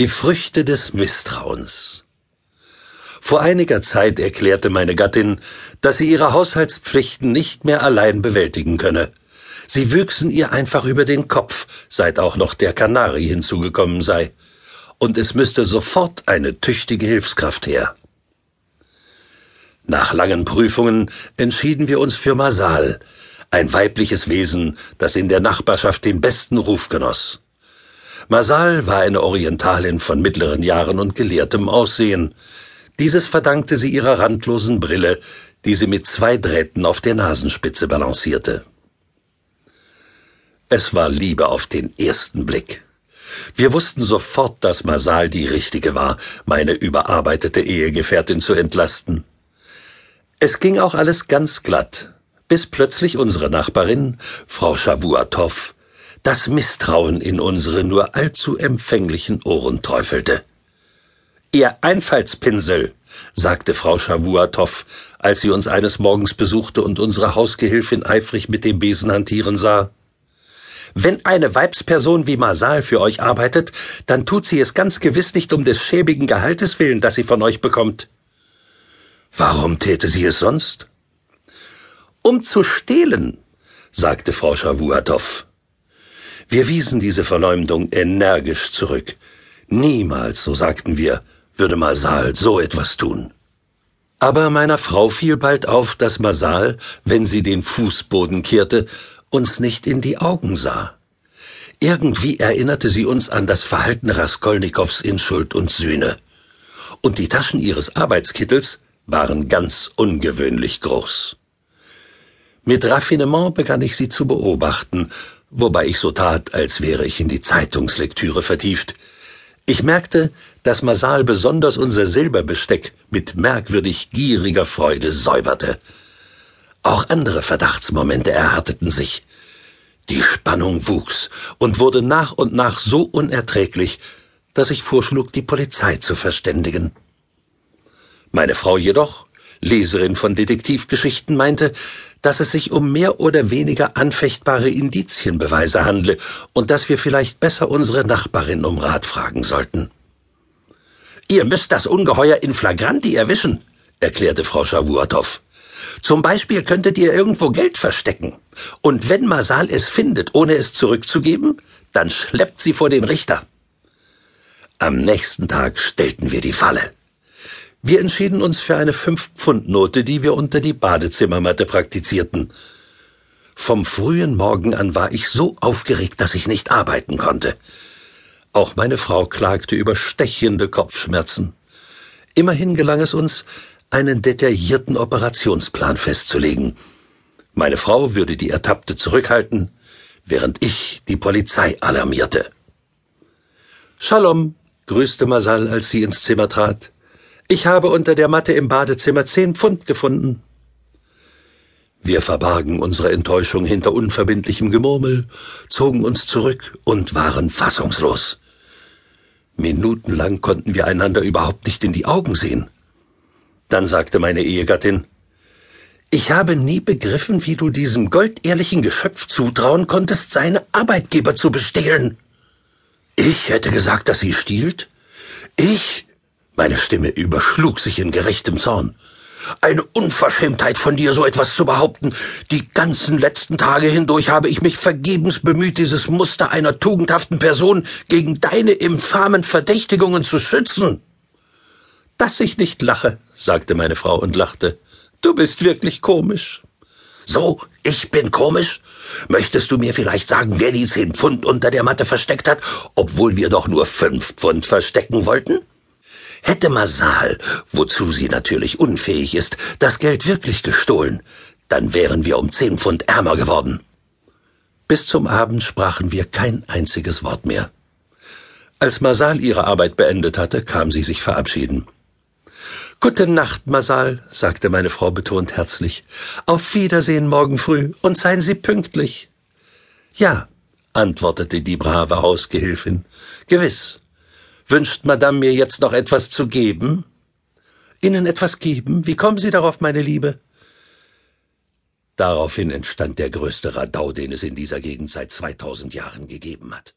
Die Früchte des Misstrauens. Vor einiger Zeit erklärte meine Gattin, dass sie ihre Haushaltspflichten nicht mehr allein bewältigen könne. Sie wüchsen ihr einfach über den Kopf, seit auch noch der Kanari hinzugekommen sei. Und es müsste sofort eine tüchtige Hilfskraft her. Nach langen Prüfungen entschieden wir uns für Masal, ein weibliches Wesen, das in der Nachbarschaft den besten Ruf genoss. Masal war eine Orientalin von mittleren Jahren und gelehrtem Aussehen. Dieses verdankte sie ihrer randlosen Brille, die sie mit zwei Drähten auf der Nasenspitze balancierte. Es war Liebe auf den ersten Blick. Wir wussten sofort, dass Masal die richtige war, meine überarbeitete Ehegefährtin zu entlasten. Es ging auch alles ganz glatt, bis plötzlich unsere Nachbarin, Frau Shavuatov, das Misstrauen in unsere nur allzu empfänglichen Ohren träufelte. Ihr Einfallspinsel, sagte Frau Shavuatov, als sie uns eines Morgens besuchte und unsere Hausgehilfin eifrig mit dem Besen hantieren sah. Wenn eine Weibsperson wie Masal für euch arbeitet, dann tut sie es ganz gewiss nicht um des schäbigen Gehaltes willen, das sie von euch bekommt. Warum täte sie es sonst? Um zu stehlen, sagte Frau Shavuatov. Wir wiesen diese Verleumdung energisch zurück. Niemals, so sagten wir, würde Masal so etwas tun. Aber meiner Frau fiel bald auf, dass Masal, wenn sie den Fußboden kehrte, uns nicht in die Augen sah. Irgendwie erinnerte sie uns an das Verhalten Raskolnikows in Schuld und Sühne. Und die Taschen ihres Arbeitskittels waren ganz ungewöhnlich groß. Mit Raffinement begann ich sie zu beobachten wobei ich so tat, als wäre ich in die Zeitungslektüre vertieft. Ich merkte, dass Masal besonders unser Silberbesteck mit merkwürdig gieriger Freude säuberte. Auch andere Verdachtsmomente erhärteten sich. Die Spannung wuchs und wurde nach und nach so unerträglich, dass ich vorschlug, die Polizei zu verständigen. Meine Frau jedoch, Leserin von Detektivgeschichten, meinte, dass es sich um mehr oder weniger anfechtbare Indizienbeweise handle und dass wir vielleicht besser unsere Nachbarin um Rat fragen sollten. Ihr müsst das Ungeheuer in flagranti erwischen, erklärte Frau Schawuatow. Zum Beispiel könntet ihr irgendwo Geld verstecken. Und wenn Masal es findet, ohne es zurückzugeben, dann schleppt sie vor den Richter. Am nächsten Tag stellten wir die Falle. Wir entschieden uns für eine Fünf-Pfund-Note, die wir unter die Badezimmermatte praktizierten. Vom frühen Morgen an war ich so aufgeregt, dass ich nicht arbeiten konnte. Auch meine Frau klagte über stechende Kopfschmerzen. Immerhin gelang es uns, einen detaillierten Operationsplan festzulegen. Meine Frau würde die Ertappte zurückhalten, während ich die Polizei alarmierte. Shalom, grüßte Masal, als sie ins Zimmer trat. Ich habe unter der Matte im Badezimmer zehn Pfund gefunden. Wir verbargen unsere Enttäuschung hinter unverbindlichem Gemurmel, zogen uns zurück und waren fassungslos. Minutenlang konnten wir einander überhaupt nicht in die Augen sehen. Dann sagte meine Ehegattin, ich habe nie begriffen, wie du diesem goldehrlichen Geschöpf zutrauen konntest, seine Arbeitgeber zu bestehlen. Ich hätte gesagt, dass sie stiehlt? Ich, meine Stimme überschlug sich in gerechtem Zorn. Eine Unverschämtheit von dir, so etwas zu behaupten. Die ganzen letzten Tage hindurch habe ich mich vergebens bemüht, dieses Muster einer tugendhaften Person gegen deine infamen Verdächtigungen zu schützen. Dass ich nicht lache, sagte meine Frau und lachte. Du bist wirklich komisch. So, ich bin komisch? Möchtest du mir vielleicht sagen, wer die zehn Pfund unter der Matte versteckt hat, obwohl wir doch nur fünf Pfund verstecken wollten? Hätte Masal, wozu sie natürlich unfähig ist, das Geld wirklich gestohlen, dann wären wir um zehn Pfund ärmer geworden. Bis zum Abend sprachen wir kein einziges Wort mehr. Als Masal ihre Arbeit beendet hatte, kam sie sich verabschieden. Gute Nacht, Masal, sagte meine Frau betont herzlich. Auf Wiedersehen morgen früh und seien Sie pünktlich. Ja, antwortete die brave Hausgehilfin. Gewiss. Wünscht Madame mir jetzt noch etwas zu geben? Ihnen etwas geben? Wie kommen Sie darauf, meine Liebe? Daraufhin entstand der größte Radau, den es in dieser Gegend seit 2000 Jahren gegeben hat.